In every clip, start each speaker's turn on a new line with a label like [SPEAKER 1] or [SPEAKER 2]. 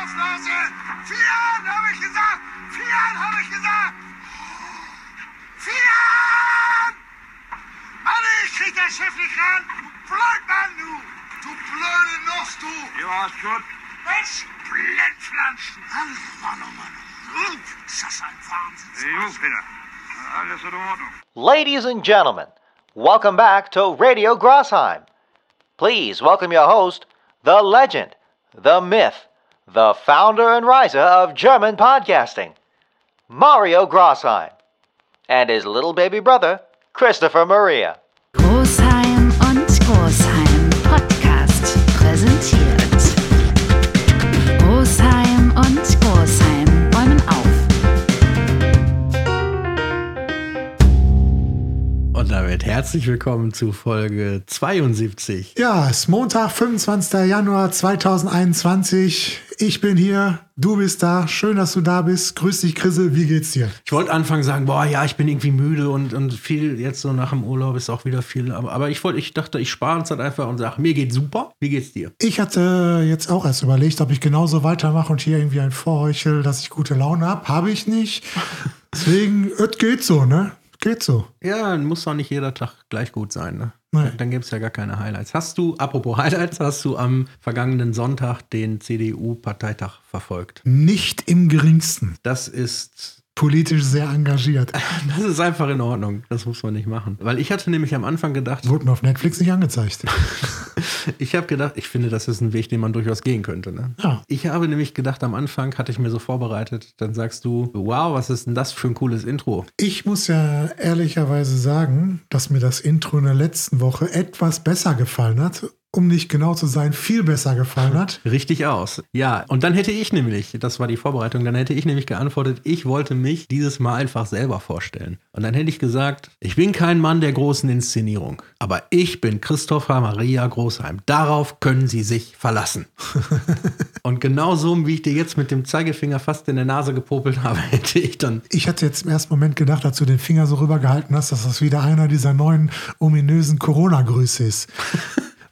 [SPEAKER 1] Strafnase! Vieren, habe ich gesagt! Vieren, habe ich gesagt! Vieren! Mann, ich krieg den Chef nicht ran! Du Blödmann, du! Du blöde Nuss, du!
[SPEAKER 2] Ja, ist gut.
[SPEAKER 1] Mensch, Blindpflanzen! Mann, Mann, oh Mann! Ist das ein Wahnsinn?
[SPEAKER 2] Jo, Peter. Alles in Ordnung.
[SPEAKER 3] Ladies and gentlemen, welcome back to Radio Grossheim. Please welcome your host, the legend, the myth, the founder and riser of German podcasting, Mario Grossheim, and his little baby brother, Christopher Maria.
[SPEAKER 4] Damit herzlich willkommen zu Folge 72.
[SPEAKER 5] Ja, es ist Montag, 25. Januar 2021. Ich bin hier, du bist da. Schön, dass du da bist. Grüß dich, Chrisel. Wie geht's dir?
[SPEAKER 4] Ich wollte anfangen sagen, boah, ja, ich bin irgendwie müde und, und viel jetzt so nach dem Urlaub ist auch wieder viel. Aber, aber ich wollte, ich dachte, ich spare uns halt einfach und sage, mir geht's super. Wie geht's dir?
[SPEAKER 5] Ich hatte jetzt auch erst überlegt, ob ich genauso weitermache und hier irgendwie ein Vorheuchel, dass ich gute Laune habe. Habe ich nicht. Deswegen, es geht so, ne? Geht so.
[SPEAKER 4] Ja, muss doch nicht jeder Tag gleich gut sein, ne?
[SPEAKER 5] Nee.
[SPEAKER 4] Dann gäbe es ja gar keine Highlights. Hast du, apropos Highlights, hast du am vergangenen Sonntag den CDU-Parteitag verfolgt?
[SPEAKER 5] Nicht im geringsten.
[SPEAKER 4] Das ist
[SPEAKER 5] Politisch sehr engagiert.
[SPEAKER 4] Das ist einfach in Ordnung. Das muss man nicht machen. Weil ich hatte nämlich am Anfang gedacht,
[SPEAKER 5] Wurde mir auf Netflix nicht angezeigt.
[SPEAKER 4] ich habe gedacht, ich finde, das ist ein Weg, den man durchaus gehen könnte. Ne?
[SPEAKER 5] Ja.
[SPEAKER 4] Ich habe nämlich gedacht, am Anfang hatte ich mir so vorbereitet, dann sagst du, wow, was ist denn das für ein cooles Intro?
[SPEAKER 5] Ich muss ja ehrlicherweise sagen, dass mir das Intro in der letzten Woche etwas besser gefallen hat. Um nicht genau zu sein, viel besser gefallen hat.
[SPEAKER 4] Richtig aus. Ja, und dann hätte ich nämlich, das war die Vorbereitung, dann hätte ich nämlich geantwortet, ich wollte mich dieses Mal einfach selber vorstellen. Und dann hätte ich gesagt, ich bin kein Mann der großen Inszenierung, aber ich bin Christopher Maria Großheim. Darauf können Sie sich verlassen. und genau so, wie ich dir jetzt mit dem Zeigefinger fast in der Nase gepopelt habe, hätte ich dann
[SPEAKER 5] Ich hatte jetzt im ersten Moment gedacht, als du den Finger so rübergehalten hast, dass das wieder einer dieser neuen ominösen Corona-Grüße ist.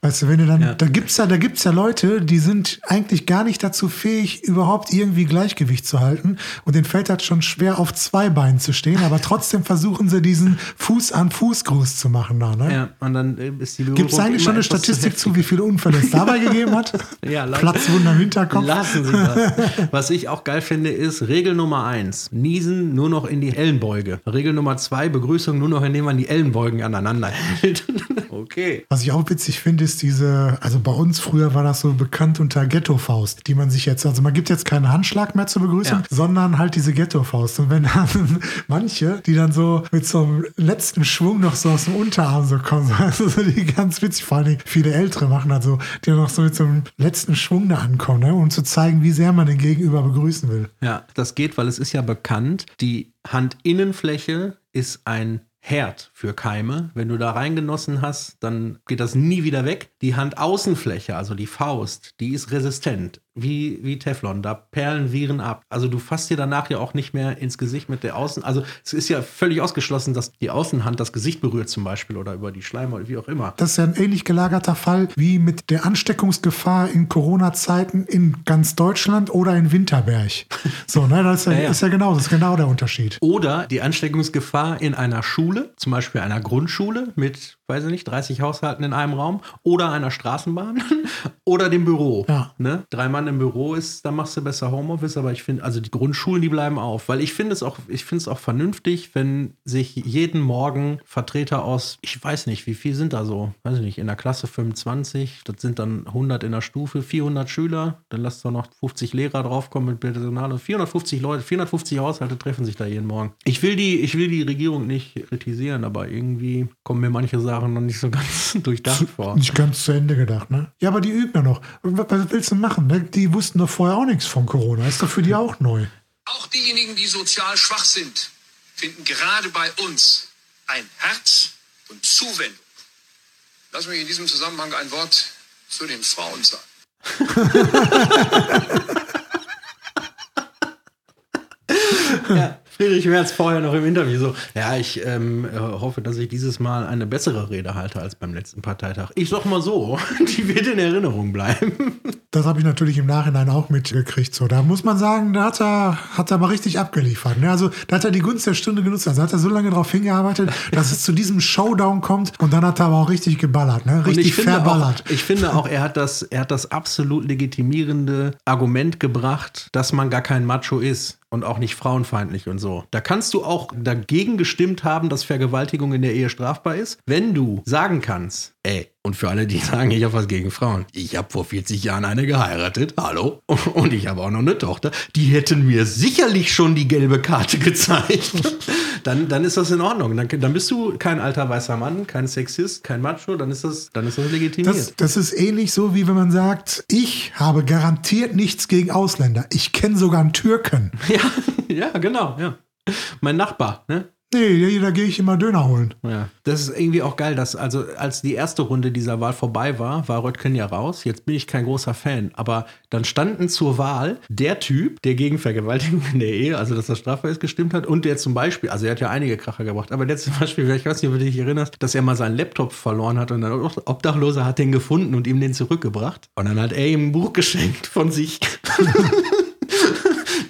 [SPEAKER 5] Weißt du, wenn du dann,
[SPEAKER 4] Ja.
[SPEAKER 5] da gibt's ja, da gibt's ja Leute, die sind eigentlich gar nicht dazu fähig, überhaupt irgendwie Gleichgewicht zu halten. Und denen fällt das schon schwer, auf zwei Beinen zu stehen, aber trotzdem versuchen sie diesen Fuß-an-Fuß-Gruß zu machen da, ne?
[SPEAKER 4] Ja, und dann äh, ist die Berührung
[SPEAKER 5] Gibt es eigentlich schon eine
[SPEAKER 4] zu
[SPEAKER 5] Statistik zu,
[SPEAKER 4] heftig.
[SPEAKER 5] wie viele Unfälle es dabei gegeben hat?
[SPEAKER 4] Ja,
[SPEAKER 5] Platzwunder im Hinterkopf.
[SPEAKER 4] Lassen Sie das. Was ich auch geil finde, ist Regel Nummer eins: Niesen nur noch in die Ellenbeuge. Regel Nummer zwei: Begrüßung nur noch, indem man die Ellenbeugen aneinander hält. okay.
[SPEAKER 5] Was ich auch witzig finde, ist diese, also bei uns früher war das so bekannt unter Ghetto-Faust, die man sich jetzt, also man gibt jetzt keinen Handschlag mehr zur Begrüßung,
[SPEAKER 4] Ja.
[SPEAKER 5] sondern halt diese Ghetto-Faust. Und wenn dann manche, die dann so mit so einem letzten Schwung noch so aus dem Unterarm so kommen, also so die ganz witzig, vor allem viele Ältere machen also, die noch so mit so einem letzten Schwung da ankommen, ne, um zu zeigen, wie sehr man den Gegenüber begrüßen will.
[SPEAKER 4] Ja, das geht, weil es ist ja bekannt, die Handinnenfläche ist ein Herd für Keime. Wenn du da reingenossen hast, dann geht das nie wieder weg. Die Handaußenfläche, also die Faust, die ist resistent, wie, wie Teflon. Da perlen Viren ab. Also du fasst dir danach ja auch nicht mehr ins Gesicht mit der Außen. Also es ist ja völlig ausgeschlossen, dass die Außenhand das Gesicht berührt zum Beispiel oder über die Schleimhaut, wie auch immer.
[SPEAKER 5] Das ist ja ein ähnlich gelagerter Fall wie mit der Ansteckungsgefahr in Corona-Zeiten in ganz Deutschland oder in Winterberg. So, ne, das ist Ja,
[SPEAKER 4] ja.
[SPEAKER 5] Ist ja genau, das ist genau der Unterschied.
[SPEAKER 4] Oder die Ansteckungsgefahr in einer Schule, zum Beispiel einer Grundschule mit, weiß ich nicht, 30 Haushalten in einem Raum oder einer Straßenbahn oder dem Büro.
[SPEAKER 5] Ja.
[SPEAKER 4] Ne? Drei Mann im Büro ist, da machst du besser Homeoffice, aber ich finde, also die Grundschulen, die bleiben auf, weil ich finde es auch, ich finde es auch vernünftig, wenn sich jeden Morgen Vertreter aus, ich weiß nicht, wie viel sind da so, weiß ich nicht, in der Klasse 25, das sind dann 100 in der Stufe, 400 Schüler, dann lasst doch noch 50 Lehrer draufkommen mit Personal und 450 Leute, 450 Haushalte treffen sich da jeden Morgen. Ich will die, ich will die Regierung nicht kritisieren, aber irgendwie kommen mir manche Sachen noch nicht so ganz durchdacht vor.
[SPEAKER 5] Nicht ganz zu Ende gedacht, ne? Ja, aber die üben ja noch. Was was willst du machen? Ne? Die wussten doch vorher auch nichts von Corona. Ist doch für die auch neu.
[SPEAKER 6] Auch diejenigen, die sozial schwach sind, finden gerade bei uns ein Herz und Zuwendung. Lass mich in diesem Zusammenhang ein Wort zu den Frauen sagen.
[SPEAKER 4] Ja, Friedrich Merz vorher noch im Interview so, ja, ich ähm, äh, hoffe, dass ich dieses Mal eine bessere Rede halte als beim letzten Parteitag. Ich sag mal so, die wird in Erinnerung bleiben.
[SPEAKER 5] Das habe ich natürlich im Nachhinein auch mitgekriegt. So, da muss man sagen, da hat er, hat er mal richtig abgeliefert. Ne? Also da hat er die Gunst der Stunde genutzt. Also hat er so lange darauf hingearbeitet, dass es zu diesem Showdown kommt. Und dann hat er aber auch richtig geballert, ne? Richtig verballert.
[SPEAKER 4] auch, ich finde auch, er hat, das, er hat das absolut legitimierende Argument gebracht, dass man gar kein Macho ist und auch nicht frauenfeindlich und so. Da kannst du auch dagegen gestimmt haben, dass Vergewaltigung in der Ehe strafbar ist, wenn du sagen kannst, ey, und für alle, die sagen, ich habe was gegen Frauen, ich habe vor 40 Jahren eine geheiratet, hallo, und ich habe auch noch eine Tochter, die hätten mir sicherlich schon die gelbe Karte gezeigt. Dann, dann ist das in Ordnung. Dann, dann bist du kein alter weißer Mann, kein Sexist, kein Macho, dann ist das, dann ist das legitimiert.
[SPEAKER 5] Das, das ist ähnlich so, wie wenn man sagt, ich habe garantiert nichts gegen Ausländer. Ich kenne sogar einen Türken.
[SPEAKER 4] Ja, ja, genau, ja. Mein Nachbar, ne?
[SPEAKER 5] Nee, da gehe ich immer Döner holen.
[SPEAKER 4] Ja. Das ist irgendwie auch geil, dass, also als die erste Runde dieser Wahl vorbei war, war Röttgen ja raus. Jetzt bin ich kein großer Fan. Aber dann standen zur Wahl der Typ, der gegen Vergewaltigung in der Ehe, also dass das strafbar ist, gestimmt hat, und der zum Beispiel, also er hat ja einige Kracher gebracht, aber der zum Beispiel, ich weiß nicht, ob du dich erinnerst, dass er mal seinen Laptop verloren hat und ein Obdachloser hat den gefunden und ihm den zurückgebracht. Und dann hat er ihm ein Buch geschenkt von sich.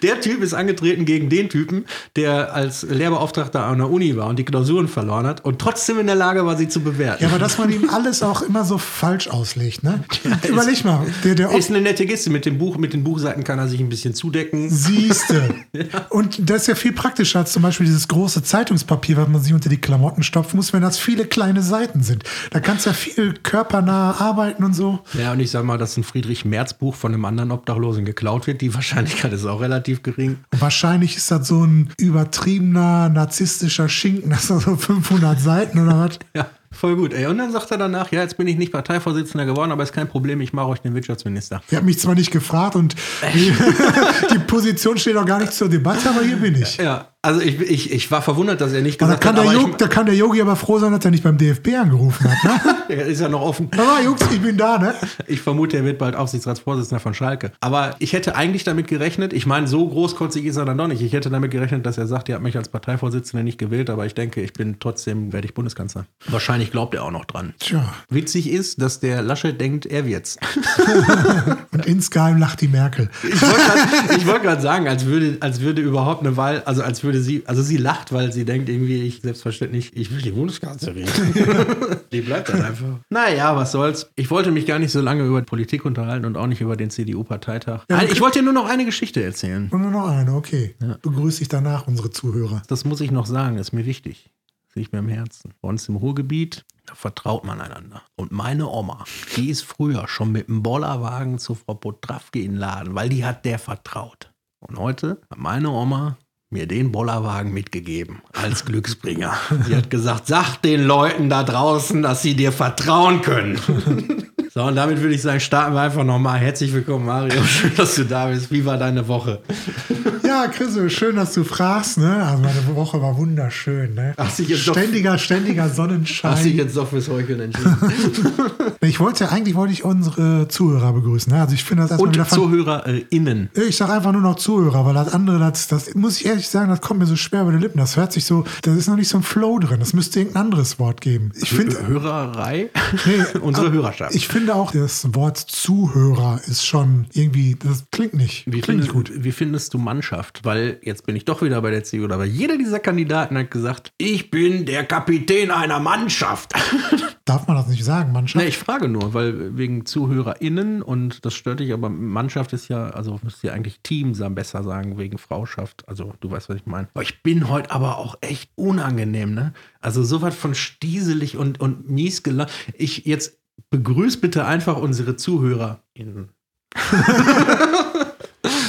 [SPEAKER 4] Der Typ ist angetreten gegen den Typen, der als Lehrbeauftragter an der Uni war und die Klausuren verloren hat und trotzdem in der Lage war, sie zu bewerten.
[SPEAKER 5] Ja, aber dass man ihm alles auch immer so falsch auslegt, ne? Überleg mal, der, der
[SPEAKER 4] ist eine nette Geste. Mit dem Buch, mit den Buchseiten kann er sich ein bisschen zudecken.
[SPEAKER 5] Siehste. Und das ist ja viel praktischer als zum Beispiel dieses große Zeitungspapier, was man sich unter die Klamotten stopfen muss, wenn das viele kleine Seiten sind. Da kannst du ja viel körpernah arbeiten und so.
[SPEAKER 4] Ja, und ich sag mal, dass ein Friedrich Merz Buch von einem anderen Obdachlosen geklaut wird, die Wahrscheinlichkeit ist auch relativ gering.
[SPEAKER 5] Wahrscheinlich ist das so ein übertriebener narzisstischer Schinken, das sind so 500 Seiten oder was?
[SPEAKER 4] Ja, voll gut. Ey. Und dann sagt er danach, ja, jetzt bin ich nicht Parteivorsitzender geworden, aber ist kein Problem, ich mache euch den Wirtschaftsminister.
[SPEAKER 5] Ihr habt mich zwar nicht gefragt und die, die Position steht auch gar nicht zur Debatte, aber hier bin ich.
[SPEAKER 4] Ja, also ich, ich, ich war verwundert, dass er nicht
[SPEAKER 5] Und da
[SPEAKER 4] gesagt
[SPEAKER 5] kann,
[SPEAKER 4] hat,
[SPEAKER 5] der
[SPEAKER 4] aber
[SPEAKER 5] Yogi, da kann der Yogi aber froh sein, dass er nicht beim DFB angerufen hat. Ne?
[SPEAKER 4] ich, er ist ja noch offen.
[SPEAKER 5] Aber Jungs, ich bin da, ne?
[SPEAKER 4] Ich vermute, er wird bald Aufsichtsratsvorsitzender von Schalke. Aber ich hätte eigentlich damit gerechnet, ich meine, so großkotzig ist er dann doch nicht. Ich hätte damit gerechnet, dass er sagt, ihr habt mich als Parteivorsitzender nicht gewählt, aber ich denke, ich bin trotzdem, werde ich Bundeskanzler. Wahrscheinlich glaubt er auch noch dran.
[SPEAKER 5] Tja.
[SPEAKER 4] Witzig ist, dass der Laschet denkt, er wird's.
[SPEAKER 5] Und insgeheim lacht die Merkel.
[SPEAKER 4] Ich wollte ich gerade sagen, als würde, als würde überhaupt eine Wahl, also als würde sie, also sie lacht, weil sie denkt irgendwie, ich selbstverständlich, ich will die Bundeskanzlerin. die bleibt dann einfach. Naja, was soll's. Ich wollte mich gar nicht so lange über Politik unterhalten und auch nicht über den CDU-Parteitag.
[SPEAKER 5] Ja,
[SPEAKER 4] ich wollte dir nur noch eine Geschichte erzählen.
[SPEAKER 5] Und nur noch eine, okay. Begrüße ich danach unsere Zuhörer.
[SPEAKER 4] Das muss ich noch sagen, ist mir wichtig. Das liegt mir im Herzen. Bei uns im Ruhrgebiet, da vertraut man einander. Und meine Oma, die ist früher schon mit dem Bollerwagen zu Frau Potrawke in den Laden, weil die hat der vertraut. Und heute hat meine Oma mir den Bollerwagen mitgegeben als Glücksbringer. Sie hat gesagt, sag den Leuten da draußen, dass sie dir vertrauen können. So, und damit würde ich sagen, starten wir einfach nochmal. Herzlich willkommen, Mario. Schön, dass du da bist. Wie war deine Woche?
[SPEAKER 5] Ja, Chris, schön, dass du fragst, ne? Also meine Woche war wunderschön, ne?
[SPEAKER 4] Hast dich jetzt doch-
[SPEAKER 5] ständiger, ständiger
[SPEAKER 4] Hast dich
[SPEAKER 5] Sonnenschein.
[SPEAKER 4] jetzt doch fürs Heucheln entschieden?
[SPEAKER 5] Ich wollte, eigentlich wollte ich unsere Zuhörer begrüßen. Ne? Also ich finde das erstmal
[SPEAKER 4] Und
[SPEAKER 5] wieder
[SPEAKER 4] ZuhörerInnen.
[SPEAKER 5] Ich sage einfach nur noch Zuhörer, weil das andere, das, das muss ich ehrlich sagen, das kommt mir so schwer über die Lippen. Das hört sich so, da ist noch nicht so ein Flow drin. Das müsste irgendein anderes Wort geben. Ich finde,
[SPEAKER 4] Hörerei?
[SPEAKER 5] Nee,
[SPEAKER 4] Unsere Hörerschaft.
[SPEAKER 5] Ich finde auch, das Wort Zuhörer ist schon irgendwie, das klingt nicht,
[SPEAKER 4] wie,
[SPEAKER 5] klingt nicht
[SPEAKER 4] findest,
[SPEAKER 5] gut.
[SPEAKER 4] wie findest du Mannschaft? Weil jetzt bin ich doch wieder bei der CDU, aber jeder dieser Kandidaten hat gesagt, ich bin der Kapitän einer Mannschaft.
[SPEAKER 5] Darf man das nicht sagen, Mannschaft?
[SPEAKER 4] Nee, ich frage nur, weil wegen ZuhörerInnen und das stört dich, aber Mannschaft ist ja, also müsst ihr eigentlich Team besser sagen, wegen Frauschaft. Also du weißt, was ich meine. Ich bin heute aber auch echt unangenehm, ne? Also sowas von stieselig und, und mies gelaunt. Ich jetzt begrüß bitte einfach unsere ZuhörerInnen.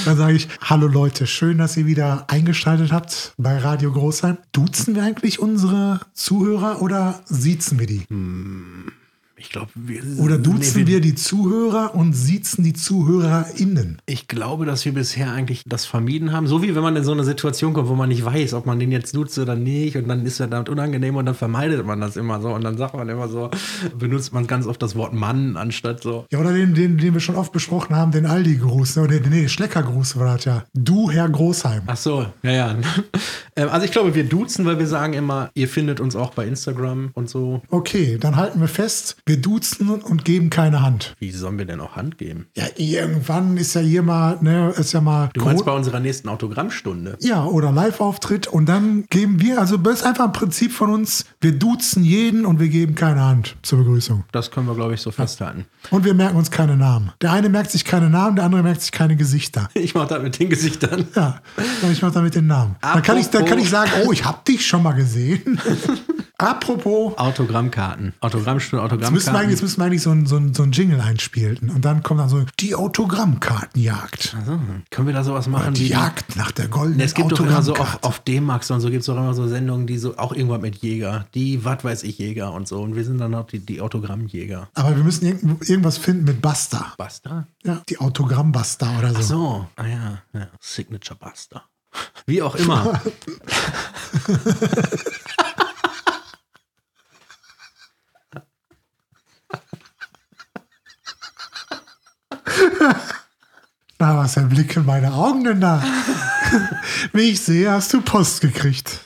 [SPEAKER 5] Dann sage ich, hallo Leute, schön, dass ihr wieder eingeschaltet habt bei Radio Großheim. Duzen wir eigentlich unsere Zuhörer oder siezen wir die?
[SPEAKER 4] Ich glaube, wir
[SPEAKER 5] Oder duzen
[SPEAKER 4] nee,
[SPEAKER 5] wir die Zuhörer und siezen die ZuhörerInnen?
[SPEAKER 4] Ich glaube, dass wir bisher eigentlich das vermieden haben. So wie wenn man in so eine Situation kommt, wo man nicht weiß, ob man den jetzt duzt oder nicht. Und dann ist er damit unangenehm und dann vermeidet man das immer so. Und dann sagt man immer so, benutzt man ganz oft das Wort Mann anstatt so.
[SPEAKER 5] Ja, oder den, den, den wir schon oft besprochen haben, den Aldi-Gruß, ne? oder den, nee, Schleckergruß war das ja. Du, Herr Großheim.
[SPEAKER 4] Ach so, ja, ja. Ähm, Also ich glaube, wir duzen, weil wir sagen immer, ihr findet uns auch bei Instagram und so.
[SPEAKER 5] Okay, dann halten wir fest, wir duzen und geben keine Hand.
[SPEAKER 4] Wie sollen wir denn auch Hand geben?
[SPEAKER 5] Ja, irgendwann ist ja hier mal, ne, ist ja mal.
[SPEAKER 4] Du meinst bei unserer nächsten Autogrammstunde?
[SPEAKER 5] ja, oder Live-Auftritt und dann geben wir, also das ist einfach ein Prinzip von uns, wir duzen jeden und wir geben keine Hand zur Begrüßung.
[SPEAKER 4] Das können wir, glaube ich, so festhalten.
[SPEAKER 5] Und wir merken uns keine Namen. Der eine merkt sich keine Namen, der andere merkt sich keine Gesichter.
[SPEAKER 4] Ich mache das mit den Gesichtern.
[SPEAKER 5] Ja, ich mache damit den Namen. Dann kann, ich, dann kann ich sagen, oh, ich habe dich schon mal gesehen. Apropos,
[SPEAKER 4] Autogrammkarten. Autogrammstunde,
[SPEAKER 5] jetzt müssen, eigentlich- jetzt müssen wir eigentlich so ein, so, ein, so ein Jingle einspielen. Und dann kommt dann so die Autogrammkartenjagd.
[SPEAKER 4] Also, können wir da sowas machen
[SPEAKER 5] Die
[SPEAKER 4] wie
[SPEAKER 5] Jagd nach der goldenen
[SPEAKER 4] Es gibt doch immer so auf, auf D-Max und so gibt es doch immer so Sendungen, die so auch irgendwas mit Jäger, die was weiß ich Jäger und so. Und wir sind dann auch die, die Autogrammjäger.
[SPEAKER 5] Aber wir müssen irgend, irgendwas finden mit Buster.
[SPEAKER 4] Buster?
[SPEAKER 5] Ja, die Autogramm-Buster oder so.
[SPEAKER 4] Ach so, ah ja, ja. Signature Buster. Wie auch immer.
[SPEAKER 5] Na, was erblicken meine Augen denn da? Wie ich sehe, hast du Post gekriegt.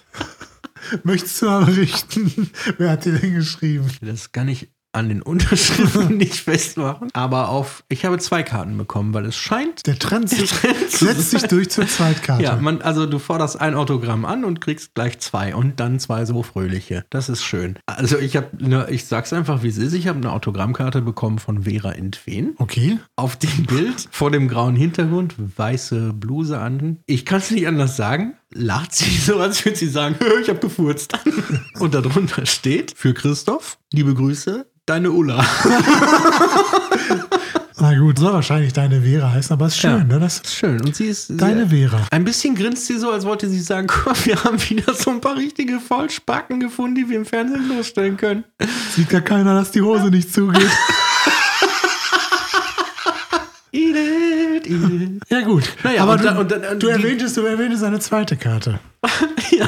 [SPEAKER 5] Möchtest du mal berichten? Wer hat dir denn geschrieben?
[SPEAKER 4] Das kann ich an den Unterschriften nicht festmachen. Aber auf, ich habe zwei Karten bekommen, weil es scheint.
[SPEAKER 5] Der Trend, sich,
[SPEAKER 4] Trend
[SPEAKER 5] setzt sich durch zur Zweitkarte.
[SPEAKER 4] Ja, man, also du forderst ein Autogramm an und kriegst gleich zwei und dann zwei so fröhliche. Das ist schön. Also ich habe, ne, ich sag's einfach, wie es ist. Ich habe eine Autogrammkarte bekommen von Vera Entwen.
[SPEAKER 5] okay.
[SPEAKER 4] Auf dem Bild vor dem grauen Hintergrund, weiße Bluse an. Ich kann es nicht anders sagen. Lacht sie so, als würde sie sagen, ich habe gefurzt. Und darunter steht für Christoph, liebe Grüße, deine Ulla.
[SPEAKER 5] Na gut, soll wahrscheinlich deine Vera heißen, aber ist schön,
[SPEAKER 4] Ja.
[SPEAKER 5] ne? Das
[SPEAKER 4] Ist schön. Und sie ist
[SPEAKER 5] Deine
[SPEAKER 4] sehr-
[SPEAKER 5] Vera.
[SPEAKER 4] Ein bisschen grinst sie so, als wollte sie sagen, guck mal, wir haben wieder so ein paar richtige Vollspacken gefunden, die wir im Fernsehen losstellen können.
[SPEAKER 5] sieht gar keiner, dass die Hose nicht zugeht.
[SPEAKER 4] Edith, Edith.
[SPEAKER 5] Ja, gut.
[SPEAKER 4] Naja,
[SPEAKER 5] aber
[SPEAKER 4] und
[SPEAKER 5] du,
[SPEAKER 4] und und
[SPEAKER 5] du,
[SPEAKER 4] die-
[SPEAKER 5] erwähntest, du erwähntest eine zweite Karte.
[SPEAKER 4] ja.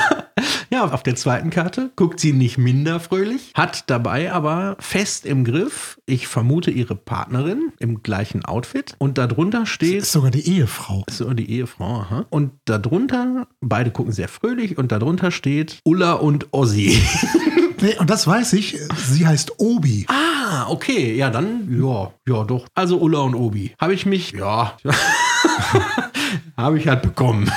[SPEAKER 4] ja, auf der zweiten Karte guckt sie nicht minder fröhlich, hat dabei aber fest im Griff, ich vermute ihre Partnerin im gleichen Outfit und darunter steht
[SPEAKER 5] Ist sogar die Ehefrau.
[SPEAKER 4] so die Ehefrau, aha. Und darunter, beide gucken sehr fröhlich und darunter steht Ulla und Ossi.
[SPEAKER 5] Nee, und das weiß ich. Sie heißt Obi.
[SPEAKER 4] Ah, okay, ja, dann, ja, ja, doch. Also Ulla und Obi. Habe ich mich, ja, habe ich halt bekommen.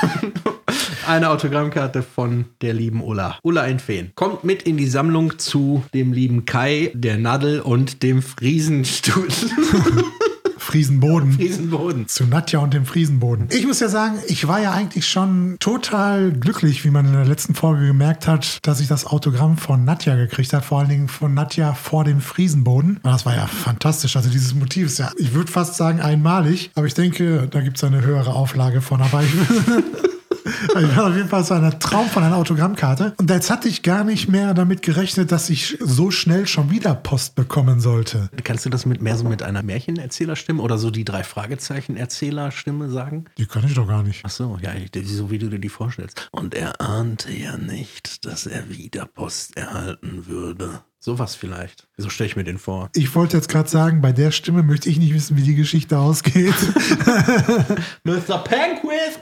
[SPEAKER 4] Eine Autogrammkarte von der lieben Ulla. Ulla Entfeen. Kommt mit in die Sammlung zu dem lieben Kai, der Nadel und dem Friesenstuhl.
[SPEAKER 5] Friesenboden.
[SPEAKER 4] Friesenboden.
[SPEAKER 5] Zu Nadja und dem Friesenboden. Ich muss ja sagen, ich war ja eigentlich schon total glücklich, wie man in der letzten Folge gemerkt hat, dass ich das Autogramm von Nadja gekriegt habe. Vor allen Dingen von Nadja vor dem Friesenboden. Und das war ja fantastisch. Also dieses Motiv ist ja, ich würde fast sagen, einmalig. Aber ich denke, da gibt es eine höhere Auflage von. Aber ich Ich war auf jeden Fall so ein Traum von einer Autogrammkarte. Und jetzt hatte ich gar nicht mehr damit gerechnet, dass ich so schnell schon wieder Post bekommen sollte.
[SPEAKER 4] Kannst du das mit mehr so mit einer Märchenerzählerstimme oder so die drei Fragezeichen Erzählerstimme sagen?
[SPEAKER 5] Die kann ich doch gar nicht.
[SPEAKER 4] Ach so, ja, so wie du dir die vorstellst. Und er ahnte ja nicht, dass er wieder Post erhalten würde. Sowas vielleicht. So stelle ich mir den vor.
[SPEAKER 5] Ich wollte jetzt gerade sagen, bei der Stimme möchte ich nicht wissen, wie die Geschichte ausgeht.
[SPEAKER 4] Mr. Panquist!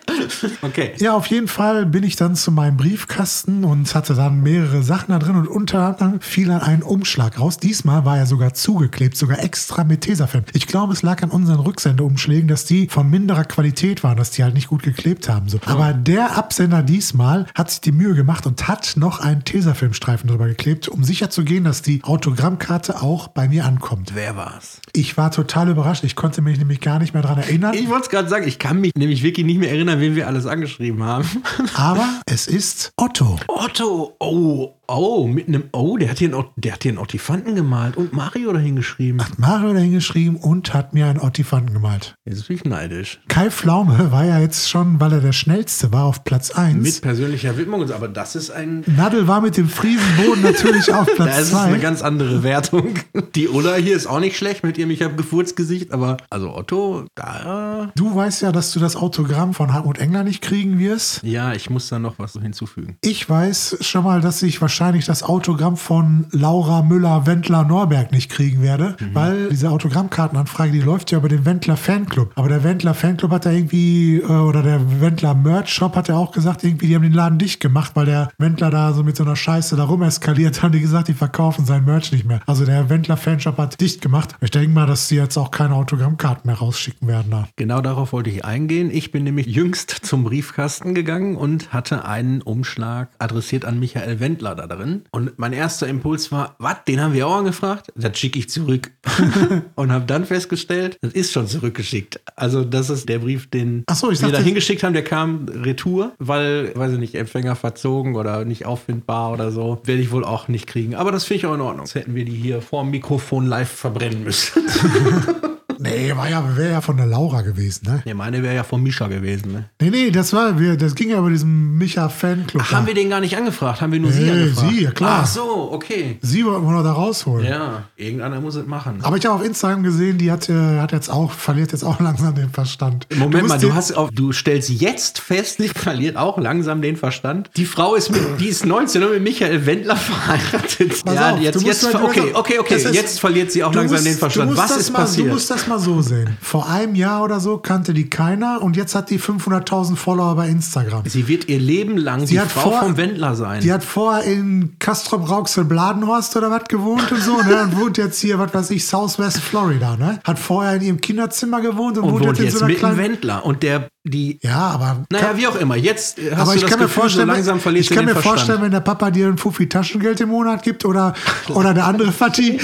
[SPEAKER 4] Okay.
[SPEAKER 5] ja, auf jeden Fall bin ich dann zu meinem Briefkasten und hatte dann mehrere Sachen da drin und unter anderem fiel dann ein Umschlag raus. Diesmal war er sogar zugeklebt, sogar extra mit Tesafilm. Ich glaube, es lag an unseren Rücksendeumschlägen, dass die von minderer Qualität waren, dass die halt nicht gut geklebt haben. So. Aber der Absender diesmal hat sich die Mühe gemacht und hat noch einen Tesafilmstreifen drüber geklebt, um sicherzugehen, dass die Autogrammkarte auch bei mir ankommt.
[SPEAKER 4] Wer war's?
[SPEAKER 5] Ich war total überrascht. Ich konnte mich nämlich gar nicht mehr daran erinnern.
[SPEAKER 4] Ich wollte es gerade sagen, ich kann mich nämlich wirklich nicht mehr erinnern, wen wir alles angeschrieben haben.
[SPEAKER 5] Aber es ist Otto.
[SPEAKER 4] Otto, oh, oh, mit einem, oh, der hat hier einen, der hat hier einen Ottifanten gemalt und Mario dahin geschrieben.
[SPEAKER 5] Hat Mario dahingeschrieben und hat mir einen Ottifanten gemalt.
[SPEAKER 4] Jetzt bin ich neidisch.
[SPEAKER 5] Kai Pflaume war ja jetzt schon, weil er der schnellste war, auf Platz 1.
[SPEAKER 4] Mit persönlicher Widmung, und so, aber das ist ein
[SPEAKER 5] Nadel war mit dem Friesenboden natürlich auf
[SPEAKER 4] Da
[SPEAKER 5] Platz
[SPEAKER 4] ist es eine
[SPEAKER 5] 2.
[SPEAKER 4] ganz andere Wertung. Die Ulla hier ist auch nicht schlecht mit ihrem Ich hab Gefurzgesicht, aber also Otto, da.
[SPEAKER 5] Du weißt ja, dass du das Autogramm von Hartmut Engler nicht kriegen wirst.
[SPEAKER 4] Ja, ich muss da noch was hinzufügen.
[SPEAKER 5] Ich weiß schon mal, dass ich wahrscheinlich wahrscheinlich das Autogramm von Laura Müller-Wendler-Norberg nicht kriegen werde, weil diese Autogrammkartenanfrage, die läuft ja über den Wendler Fanclub. Aber der Wendler Fanclub hat da irgendwie, äh, oder der Wendler Merch Shop hat ja auch gesagt, irgendwie, die haben den Laden dicht gemacht, weil der Wendler da so mit so einer Scheiße da rum eskaliert, haben die gesagt, die verkaufen sein Merch nicht mehr. Also der Wendler Fanshop hat dicht gemacht. Ich denke mal, dass sie jetzt auch keine Autogrammkarten mehr rausschicken werden da.
[SPEAKER 4] Genau darauf wollte ich eingehen. Ich bin nämlich jüngst zum Briefkasten gegangen und hatte einen Umschlag adressiert an Michael Wendler da drin. Und mein erster Impuls war, was, den haben wir auch angefragt? Das schicke ich zurück. und habe dann festgestellt, das ist schon zurückgeschickt. Also das ist der Brief, den
[SPEAKER 5] so,
[SPEAKER 4] wir da hingeschickt haben, der kam retour, weil, weiß ich nicht, Empfänger verzogen oder nicht auffindbar oder so. Werde ich wohl auch nicht kriegen. Aber das finde ich auch in Ordnung. Sonst hätten wir die hier vor dem Mikrofon live verbrennen müssen.
[SPEAKER 5] Nee, war ja, wäre ja von der Laura gewesen, ne?
[SPEAKER 4] nee, meine wäre ja von Mischa gewesen. Ne?
[SPEAKER 5] Nee, nee, das war, wir, das ging ja über diesen Micha-Fanclub.
[SPEAKER 4] Ach, haben wir den gar nicht angefragt? Haben wir nur sie
[SPEAKER 5] Nee,
[SPEAKER 4] angefragt?
[SPEAKER 5] sie, ja, klar.
[SPEAKER 4] Ach so, okay.
[SPEAKER 5] Sie wollten wir noch da rausholen.
[SPEAKER 4] Ja, irgendeiner muss es machen.
[SPEAKER 5] Aber ich habe auf Instagram gesehen, die hat, äh, hat jetzt auch, verliert jetzt auch langsam den Verstand.
[SPEAKER 4] Moment
[SPEAKER 5] musst
[SPEAKER 4] mal, du hast auf, du stellst jetzt fest, sie verliert auch langsam den Verstand. Die Frau ist mit, die ist 19 und mit Michael Wendler verheiratet.
[SPEAKER 5] Pass
[SPEAKER 4] ja,
[SPEAKER 5] auf,
[SPEAKER 4] jetzt,
[SPEAKER 5] du
[SPEAKER 4] jetzt,
[SPEAKER 5] du
[SPEAKER 4] okay, okay, okay. Jetzt verliert sie auch
[SPEAKER 5] du
[SPEAKER 4] langsam den
[SPEAKER 5] du
[SPEAKER 4] Verstand. Was ist
[SPEAKER 5] mal,
[SPEAKER 4] passiert?
[SPEAKER 5] Du musst das mal so sehen. Vor einem Jahr oder so kannte die keiner und jetzt hat die 500.000 Follower bei Instagram.
[SPEAKER 4] sie wird ihr Leben lang
[SPEAKER 5] Sie
[SPEAKER 4] die
[SPEAKER 5] hat
[SPEAKER 4] Frau
[SPEAKER 5] vor-
[SPEAKER 4] vom Wendler sein.
[SPEAKER 5] Die hat vorher in Castrop Rauxel Bladenhorst oder was gewohnt und so, ne? Und wohnt jetzt hier, was weiß ich, Southwest Florida, ne? Hat vorher in ihrem Kinderzimmer gewohnt und,
[SPEAKER 4] und
[SPEAKER 5] wohnt
[SPEAKER 4] wohnt
[SPEAKER 5] jetzt in
[SPEAKER 4] jetzt
[SPEAKER 5] so einer kleinen.
[SPEAKER 4] Wendler. Und der, die,
[SPEAKER 5] Ja, aber.
[SPEAKER 4] naja, wie auch immer. Jetzt äh, hast
[SPEAKER 5] aber
[SPEAKER 4] du
[SPEAKER 5] ich
[SPEAKER 4] das
[SPEAKER 5] kann, mir
[SPEAKER 4] Gefühl,
[SPEAKER 5] vorstellen,
[SPEAKER 4] so langsam verliert
[SPEAKER 5] ich kann mir
[SPEAKER 4] Verstand.
[SPEAKER 5] vorstellen, wenn der Papa dir ein Fuffi Taschengeld im Monat gibt oder, oder der andere Fatti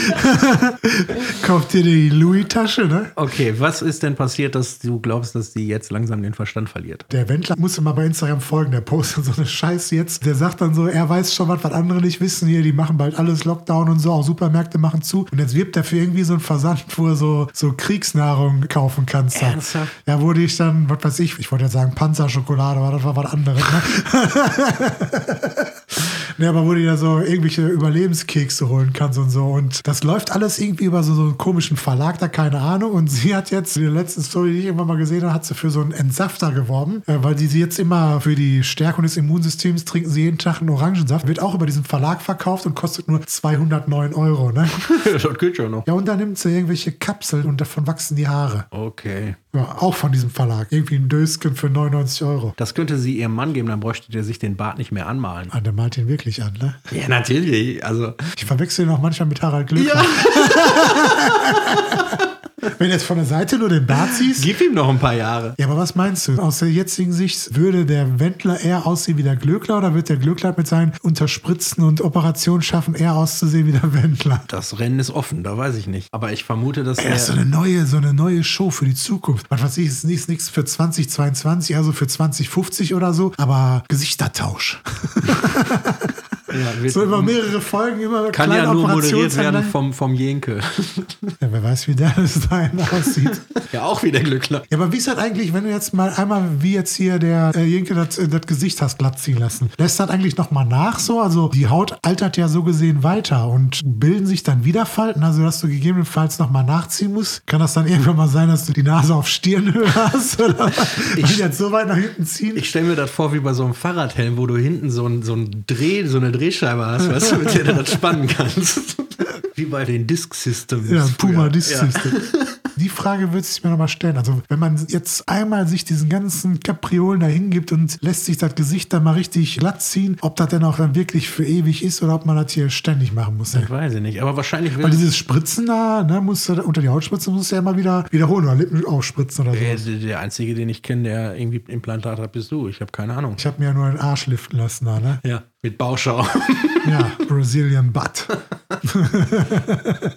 [SPEAKER 5] kauft dir die Louis-Tasche, ne?
[SPEAKER 4] Okay, was ist denn passiert, dass du glaubst, dass die jetzt langsam den Verstand verliert?
[SPEAKER 5] Der Wendler musste mal bei Instagram folgen, der postet so eine Scheiße jetzt. Der sagt dann so, er weiß schon was, was andere nicht wissen hier, die machen bald alles Lockdown und so, auch Supermärkte machen zu. Und jetzt wirbt er für irgendwie so einen Versand, wo er so, so Kriegsnahrung kaufen kannst.
[SPEAKER 4] Ernsthaft?
[SPEAKER 5] Ja, wurde ich dann, was weiß ich, ich wollte jetzt sagen Panzerschokolade, aber das war was anderes. Ne? Ne, aber wo du ja so irgendwelche Überlebenskekse holen kannst und so. Und das läuft alles irgendwie über so, so einen komischen Verlag, da keine Ahnung. Und sie hat jetzt, in der letzten Story, die ich irgendwann mal gesehen habe, hat sie für so einen Entsafter geworben, äh, weil die sie jetzt immer für die Stärkung des Immunsystems trinken sie jeden Tag einen Orangensaft. Wird auch über diesen Verlag verkauft und kostet nur 209 Euro. Ne?
[SPEAKER 4] das geht schon noch.
[SPEAKER 5] Ja, und dann nimmt sie irgendwelche Kapseln und davon wachsen die Haare.
[SPEAKER 4] Okay.
[SPEAKER 5] Ja, auch von diesem Verlag. Irgendwie ein Dösken für 99 Euro.
[SPEAKER 4] Das könnte sie ihrem Mann geben, dann bräuchte der sich den Bart nicht mehr anmalen.
[SPEAKER 5] Ah, der malt ihn wirklich an, ne?
[SPEAKER 4] Ja, natürlich. Also,
[SPEAKER 5] Ich verwechsel ihn auch manchmal mit Harald Glöckner. Wenn du jetzt von der Seite nur den Bart siehst.
[SPEAKER 4] gib ihm noch ein paar Jahre.
[SPEAKER 5] Ja, aber was meinst du? Aus der jetzigen Sicht, würde der Wendler eher aussehen wie der Glöckler oder wird der Glöckler mit seinen Unterspritzen und Operationen schaffen, eher auszusehen wie der Wendler?
[SPEAKER 4] Das Rennen ist offen, da weiß ich nicht. Aber ich vermute, dass
[SPEAKER 5] Ja, so
[SPEAKER 4] er.
[SPEAKER 5] eine neue, so eine neue Show für die Zukunft. Was weiß ich, ist nichts, nichts für 2022, also für 2050 oder so, aber Gesichtertausch.
[SPEAKER 4] Ja,
[SPEAKER 5] So über mehrere Folgen, immer
[SPEAKER 4] kann
[SPEAKER 5] kleine
[SPEAKER 4] ja nur moderiert werden vom, vom Jenke.
[SPEAKER 5] Ja, wer weiß, wie der bis dahin aussieht.
[SPEAKER 4] ja, auch wieder Glückler.
[SPEAKER 5] Ja, aber wie ist das eigentlich, wenn du jetzt mal einmal, wie jetzt hier der äh, Jenke das, äh, das Gesicht hast glatt ziehen lassen? Lässt das eigentlich nochmal nach so? Also die Haut altert ja so gesehen weiter und bilden sich dann wieder Falten, also dass du gegebenenfalls nochmal nachziehen musst? Kann das dann irgendwann mal sein, dass du die Nase auf Stirnhöhe hast? Oder ich
[SPEAKER 4] Ich-
[SPEAKER 5] jetzt so weit nach hinten ziehen?
[SPEAKER 4] Ich stelle mir das vor wie bei so einem Fahrradhelm, wo du hinten so ein, so ein Dreh, so eine Drehscheibe hast, weißt du, mit der du das spannen kannst. wie bei den Disk Systems.
[SPEAKER 5] Ja, Puma
[SPEAKER 4] Ja.
[SPEAKER 5] System. Die Frage würde sich mir nochmal stellen. Also, wenn man jetzt einmal sich diesen ganzen Kapriolen da hingibt und lässt sich das Gesicht dann mal richtig glatt ziehen, ob das denn auch dann wirklich für ewig ist oder ob man das hier ständig machen muss.
[SPEAKER 4] Das weiß ich nicht, aber wahrscheinlich will
[SPEAKER 5] Weil dieses Spritzen da, ne, musst du, unter die Haut spritzen, musst du ja immer wieder wiederholen oder Lippen aufspritzen oder so.
[SPEAKER 4] der, der der Einzige, den ich kenne, der irgendwie Implantat hat, bist du. Ich habe keine Ahnung.
[SPEAKER 5] Ich habe mir ja nur einen Arsch liften lassen da, ne?
[SPEAKER 4] Ja, mit Bauschau.
[SPEAKER 5] Ja, Brazilian Butt.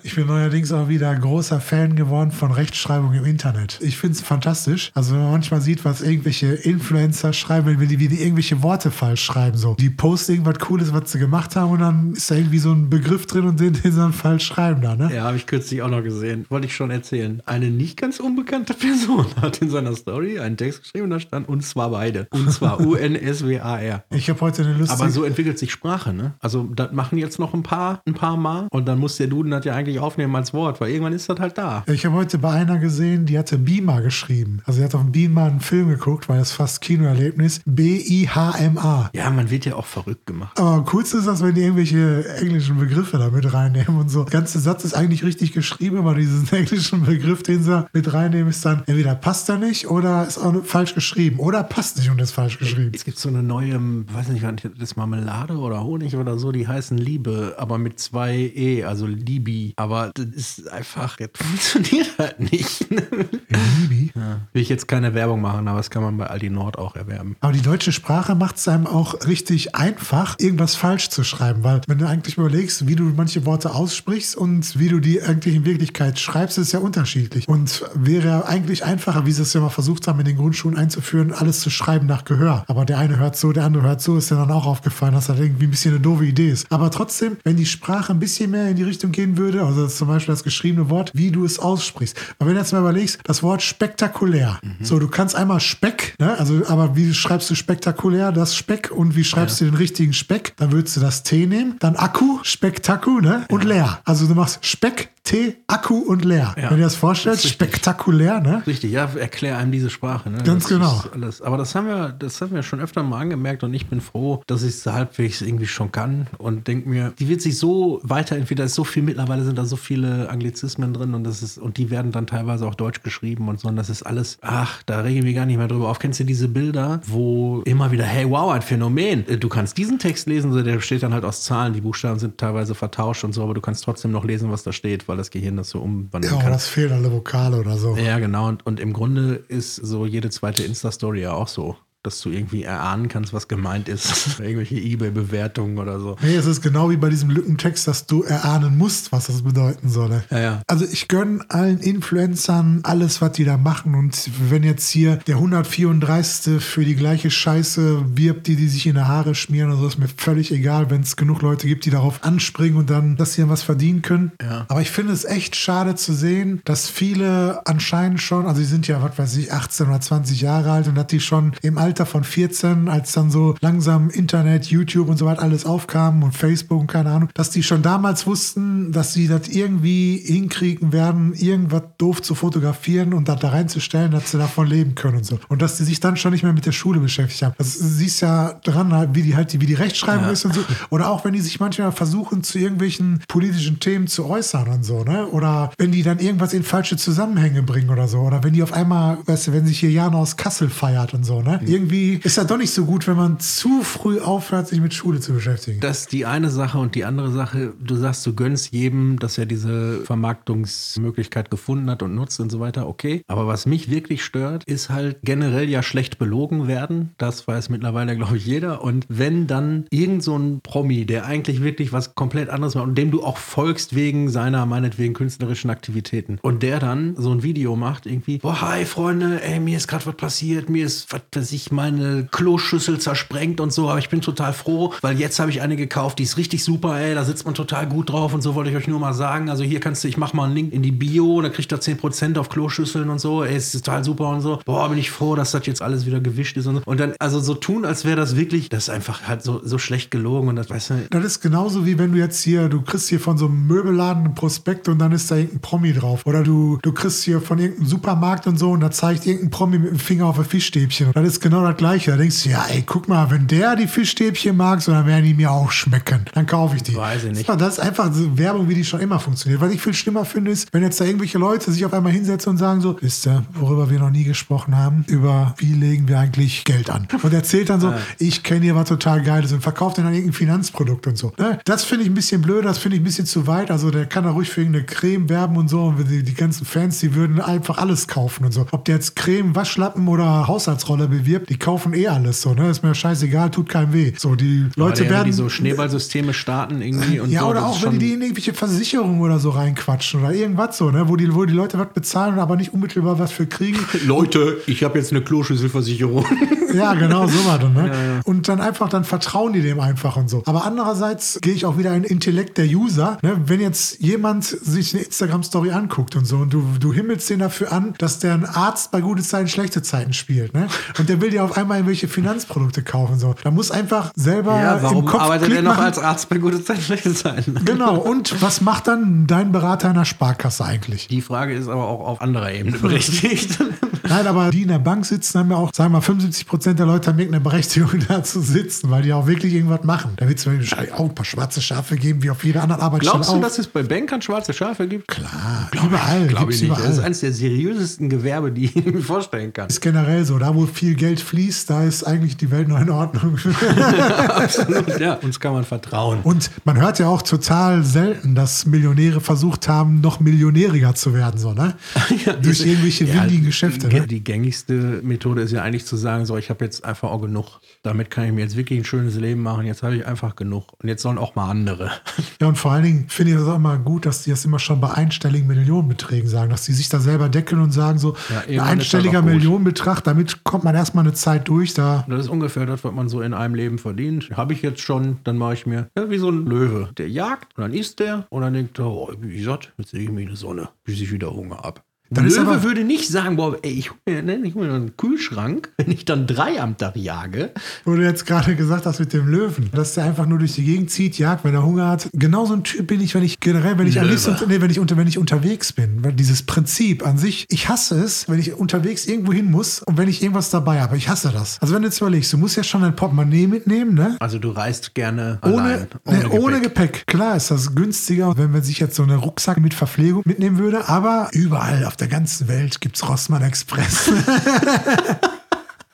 [SPEAKER 5] ich bin neuerdings auch wieder großer Fan geworden von Rechtschreibung im Internet. Ich finde es fantastisch. Also wenn man manchmal sieht, was irgendwelche Influencer schreiben, wenn die, wie die irgendwelche Worte falsch schreiben. So. Die posten irgendwas Cooles, was sie gemacht haben und dann ist da irgendwie so ein Begriff drin und den, den sie dann falsch schreiben da, ne?
[SPEAKER 4] Ja, habe ich kürzlich auch noch gesehen. Wollte ich schon erzählen. Eine nicht ganz unbekannte Person hat in seiner Story einen Text geschrieben und da stand und zwar beide. Und zwar U-N-S-W-A-R.
[SPEAKER 5] Ich habe heute eine lustige...
[SPEAKER 4] Aber so entwickelt sich Sprache, ne? Also das machen jetzt noch ein paar, ein paar Mal und dann muss der Duden das ja eigentlich aufnehmen als Wort, weil irgendwann ist das halt da.
[SPEAKER 5] Ich habe heute bei einer gesehen, die hatte Beamer geschrieben. Also sie hat auf dem Beamer einen Film geguckt, weil das fast Kinoerlebnis. B-I-H-M-A.
[SPEAKER 4] Ja, man wird ja auch verrückt gemacht.
[SPEAKER 5] Aber am coolsten ist das, wenn die irgendwelche englischen Begriffe da mit reinnehmen und so. Der ganze Satz ist eigentlich richtig geschrieben, aber diesen englischen Begriff, den sie mit reinnehmen, ist dann entweder passt er nicht oder ist auch falsch geschrieben. Oder passt nicht und ist falsch geschrieben.
[SPEAKER 4] Es gibt so eine neue, weiß nicht, was das ist Marmelade oder Honig oder so, die heißen Liebe, aber mit zwei E, also Libi. Aber das ist einfach, das funktioniert halt nicht.
[SPEAKER 5] Libi.
[SPEAKER 4] Ja. Will ich jetzt keine Werbung machen, aber das kann man bei Aldi Nord auch erwerben.
[SPEAKER 5] Aber die deutsche Sprache macht es einem auch richtig einfach, irgendwas falsch zu schreiben, weil wenn du eigentlich überlegst, wie du manche Worte aussprichst und wie du die eigentlich in Wirklichkeit schreibst, ist ja unterschiedlich. Und wäre eigentlich einfacher, wie sie es ja mal versucht haben, in den Grundschulen einzuführen, alles zu schreiben nach Gehör. Aber der eine hört so, der andere hört so, ist ja dann auch aufgefallen, dass das irgendwie ein bisschen eine doofe Idee ist. Aber trotzdem, wenn die Sprache ein bisschen mehr in die Richtung gehen würde, also zum Beispiel das geschriebene Wort, wie du es aussprichst. Aber wenn du jetzt mal überlegst, das Wort spektakulär. So, du kannst einmal Speck, ne? also, aber wie schreibst du spektakulär das Speck und wie schreibst du den richtigen Speck? Dann würdest du das T nehmen, dann Akku, Spektaku, ne? Und leer. Also du machst Speck, T, Akku und leer.
[SPEAKER 4] Ja.
[SPEAKER 5] Wenn du dir das vorstellst,
[SPEAKER 4] Das
[SPEAKER 5] spektakulär, ne?
[SPEAKER 4] Richtig, ja, erklär einem diese Sprache. Ne?
[SPEAKER 5] Ganz
[SPEAKER 4] das
[SPEAKER 5] genau.
[SPEAKER 4] Alles. Aber das haben wir, das haben wir schon öfter mal angemerkt und ich bin froh, dass ich es halbwegs irgendwie schon kann und denke mir, die wird sich so weiterentwickeln. Da ist so viel mittlerweile sind da so viele Anglizismen drin und das ist und die werden dann teilweise auch deutsch geschrieben und so. Und das ist alles. Ach, da rege ich mich gar nicht mehr drüber auf. Kennst du diese Bilder, wo immer wieder, hey, wow, ein Phänomen. Äh, Du kannst diesen Text lesen, so, der steht dann halt aus Zahlen. Die Buchstaben sind teilweise vertauscht und so, aber du kannst trotzdem noch lesen, was da steht, weil das Gehirn das so umwandeln
[SPEAKER 5] Ja,
[SPEAKER 4] kann.
[SPEAKER 5] das fehlen alle Vokale oder so.
[SPEAKER 4] Ja, genau. Und, und im Grunde ist so jede zweite Insta-Story ja auch so, dass du irgendwie erahnen kannst, was gemeint ist. Irgendwelche Ebay-Bewertungen oder so.
[SPEAKER 5] Nee, es ist genau wie bei diesem Lückentext, dass du erahnen musst, was das bedeuten solle.
[SPEAKER 4] Ja, ja.
[SPEAKER 5] Also ich gönne allen Influencern alles, was die da machen. Und wenn jetzt hier der 134. für die gleiche Scheiße wirbt, die die sich in die Haare schmieren oder so, ist mir völlig egal, wenn es genug Leute gibt, die darauf anspringen und dann, dass sie dann was verdienen können.
[SPEAKER 4] Ja.
[SPEAKER 5] Aber ich finde es echt schade zu sehen, dass viele anscheinend schon, also die sind ja, was weiß ich, 18 oder 20 Jahre alt und dass die schon im Alter von 14, als dann so langsam Internet, YouTube und so weiter alles aufkam und Facebook und keine Ahnung, dass die schon damals wussten, dass sie das irgendwie hinkriegen werden, irgendwas doof zu fotografieren und das da reinzustellen, dass sie davon leben können und so. Und dass die sich dann schon nicht mehr mit der Schule beschäftigt haben. Das siehst ja dran, halt, wie die halt, die, wie die Rechtschreibung ist und so. Oder auch wenn die sich manchmal versuchen, zu irgendwelchen politischen Themen zu äußern und so, ne? Oder wenn die dann irgendwas in falsche Zusammenhänge bringen oder so. Oder wenn die auf einmal, weißt du, wenn sich hier Jana aus Kassel feiert und so, ne? Irgendwie ist das doch nicht so gut, wenn man zu früh aufhört, sich mit Schule zu beschäftigen.
[SPEAKER 4] Das ist die eine Sache und die andere Sache, du sagst, du gönnst jedem, dass er diese Vermarktungsmöglichkeit gefunden hat und nutzt und so weiter, okay. Aber was mich wirklich stört, ist halt generell ja schlecht belogen werden. Das weiß mittlerweile, glaube ich, jeder. Und wenn dann irgend so ein Promi, der eigentlich wirklich was komplett anderes macht und dem du auch folgst wegen seiner, meinetwegen, künstlerischen Aktivitäten und der dann so ein Video macht, irgendwie, boah, hi Freunde, ey, mir ist gerade was passiert, mir ist, was weiß ich, meine Kloschüssel zersprengt und so, aber ich bin total froh, weil jetzt habe ich eine gekauft, die ist richtig super, ey, da sitzt man total gut drauf und so wollte ich euch nur mal sagen. Also hier kannst du, ich mach mal einen Link in die Bio, da kriegt ihr 10% auf Kloschüsseln und so, ey, ist total super und so. Boah, bin ich froh, dass das jetzt alles wieder gewischt ist und so. Und dann, also so tun, als wäre das wirklich, das ist einfach halt so, so schlecht gelogen und das, weißt du,
[SPEAKER 5] Das ist genauso wie wenn du jetzt hier, du kriegst hier von so einem Möbelladen einen Prospekt und dann ist da irgendein Promi drauf. Oder du, du kriegst hier von irgendeinem Supermarkt und so und da zeigt irgendein Promi mit dem Finger auf ein Fischstäbchen. Das ist genau das Gleiche. Da denkst du, ja, ey, guck mal, wenn der die Fischstäbchen mag, so, dann werden die mir auch schmecken. Dann kaufe ich die.
[SPEAKER 4] Weiß ich nicht.
[SPEAKER 5] Das ist einfach so Werbung, wie die schon immer funktioniert. Was ich viel schlimmer finde, ist, wenn jetzt da irgendwelche Leute sich auf einmal hinsetzen und sagen so, wisst ihr, worüber wir noch nie gesprochen haben, über wie legen wir eigentlich Geld an. Und erzählt dann so, ich kenne hier was total Geiles und verkauft dann irgendein Finanzprodukt und so. Ne? Das finde ich ein bisschen blöd, das finde ich ein bisschen zu weit. Also der kann da ruhig für irgendeine Creme werben und so. Und die, die ganzen Fans, die würden einfach alles kaufen und so. Ob der jetzt Creme, Waschlappen oder Haushaltsrolle bewirbt, die kaufen eh alles so. Ne? Ist mir scheißegal, tut keinem weh. So, die Leute
[SPEAKER 4] die,
[SPEAKER 5] werden.
[SPEAKER 4] die so Schneeballsysteme starten irgendwie und
[SPEAKER 5] ja,
[SPEAKER 4] so,
[SPEAKER 5] oder auch, wenn die die in irgendwelche Versicherungen oder so reinquatschen oder irgendwas so, ne? wo, die, wo die Leute was bezahlen, aber nicht unmittelbar was für kriegen.
[SPEAKER 4] Leute, ich habe jetzt eine Kloschüsselversicherung.
[SPEAKER 5] Ja, genau, so war das. Ne? Und dann einfach, dann vertrauen die dem einfach und so. Aber andererseits gehe ich auch wieder in den Intellekt der User. Ne? Wenn jetzt jemand sich eine Instagram-Story anguckt und so und du, du himmelst den dafür an, dass der ein Arzt bei gute Zeiten, schlechte Zeiten spielt. Ne? Und der will dir auf einmal irgendwelche Finanzprodukte kaufen. So. Da muss einfach selber
[SPEAKER 4] Ja, warum
[SPEAKER 5] im Kopf
[SPEAKER 4] arbeitet
[SPEAKER 5] Klick
[SPEAKER 4] er noch
[SPEAKER 5] machen.
[SPEAKER 4] als Arzt bei Gute Zeit, Zeiten?
[SPEAKER 5] Genau. Und was macht dann dein Berater in der Sparkasse eigentlich?
[SPEAKER 4] Die Frage ist aber auch auf anderer Ebene berechtigt.
[SPEAKER 5] Nein, aber die in der Bank sitzen, haben ja auch, sagen wir mal, 75 Prozent der Leute haben irgendeine Berechtigung da zu sitzen, weil die auch wirklich irgendwas machen. Da wird es wahrscheinlich auch ein paar schwarze Schafe geben, wie auf jeder anderen Arbeitsstelle
[SPEAKER 4] Glaubst du,
[SPEAKER 5] auch.
[SPEAKER 4] dass es bei Bankern schwarze Schafe gibt?
[SPEAKER 5] Klar, überall.
[SPEAKER 4] Glaube ich nicht.
[SPEAKER 5] überall.
[SPEAKER 4] Das ist eines der seriösesten Gewerbe, die ich mir vorstellen kann.
[SPEAKER 5] ist generell so. Da, wo viel Geld fließt, da ist eigentlich die Welt noch in Ordnung.
[SPEAKER 4] Absolut, ja. Uns kann man vertrauen.
[SPEAKER 5] Und man hört ja auch total selten, dass Millionäre versucht haben, noch millionäriger zu werden, so, ne? Durch
[SPEAKER 4] diese-
[SPEAKER 5] irgendwelche
[SPEAKER 4] Ja,
[SPEAKER 5] windigen Geschäfte.
[SPEAKER 4] Die,
[SPEAKER 5] Ne?
[SPEAKER 4] die gängigste Methode ist ja eigentlich zu sagen, so, ich habe jetzt einfach auch genug. Damit kann ich mir jetzt wirklich ein schönes Leben machen. Jetzt habe ich einfach genug. Und jetzt sollen auch mal andere.
[SPEAKER 5] Ja, und vor allen Dingen finde ich das auch immer gut, dass die das immer schon bei einstelligen Millionenbeträgen sagen, dass die sich da selber deckeln und sagen, so,
[SPEAKER 4] Ja,
[SPEAKER 5] ein einstelliger. Millionenbetrag, damit kommt man erstmal eine Zeit durch. Da
[SPEAKER 4] Das ist ungefähr das, was man so in einem Leben verdient. Habe ich jetzt schon, dann mache ich mir, ja, wie so ein Löwe. Der jagt und dann isst der und dann denkt er, oh, bin satt, jetzt sehe ich mir in die Sonne, bis ich wieder Hunger ab.
[SPEAKER 5] Dann
[SPEAKER 4] Löwe würde nicht sagen, boah, ey, ich hole mir, ne, ich hol mir einen Kühlschrank, wenn ich dann drei am Tag jage.
[SPEAKER 5] wo du jetzt gerade gesagt hast mit dem Löwen, dass der einfach nur durch die Gegend zieht, jagt, wenn er Hunger hat. Genau so ein Typ bin ich, wenn ich generell, wenn ich liebsten, nee, wenn ich unter, wenn ich unterwegs bin, weil dieses Prinzip an sich, ich hasse es, wenn ich unterwegs irgendwo hin muss und wenn ich irgendwas dabei habe. Ich hasse das. Also wenn du jetzt überlegst, du musst ja schon ein Portemonnaie mitnehmen, ne?
[SPEAKER 4] Also du reist gerne
[SPEAKER 5] Ohne,
[SPEAKER 4] allein,
[SPEAKER 5] ohne, ohne, Gepäck. Klar ist das günstiger, wenn man sich jetzt so einen Rucksack mit Verpflegung mitnehmen würde, aber überall auf der ganzen Welt gibt's Rossmann Express.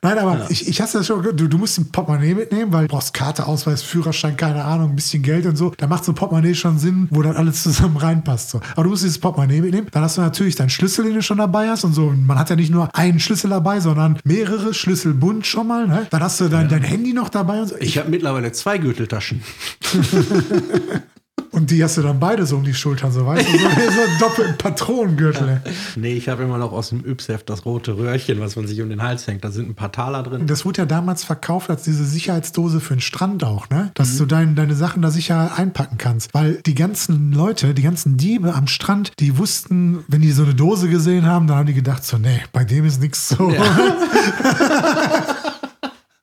[SPEAKER 5] Nein, aber ich, ich hasse das schon. Du, du musst ein Portemonnaie mitnehmen, weil du brauchst Karte, Ausweis, Führerschein, keine Ahnung, ein bisschen Geld und so. Da macht so ein Portemonnaie schon Sinn, wo dann alles zusammen reinpasst. So. Aber du musst dieses Portemonnaie mitnehmen. Dann hast du natürlich deinen Schlüssel, den du schon dabei hast und so. Und man hat ja nicht nur einen Schlüssel dabei, sondern mehrere Schlüssel bunt schon mal. Ne? Dann hast du dein, dein Handy noch dabei und so.
[SPEAKER 4] Ich habe mittlerweile zwei Gürteltaschen.
[SPEAKER 5] Und die hast du dann beide so um die Schultern, so weißt du, so, so einen doppelten Patronengürtel. ey.
[SPEAKER 4] Nee, ich habe immer noch aus dem Ypsheft das rote Röhrchen, was man sich um den Hals hängt. Da sind ein paar Taler drin.
[SPEAKER 5] Das wurde ja damals verkauft als diese Sicherheitsdose für den Strand auch, ne? Dass du dein, deine Sachen da sicher einpacken kannst. Weil die ganzen Leute, die ganzen Diebe am Strand, die wussten, wenn die so eine Dose gesehen haben, dann haben die gedacht so, nee, bei dem ist nichts so.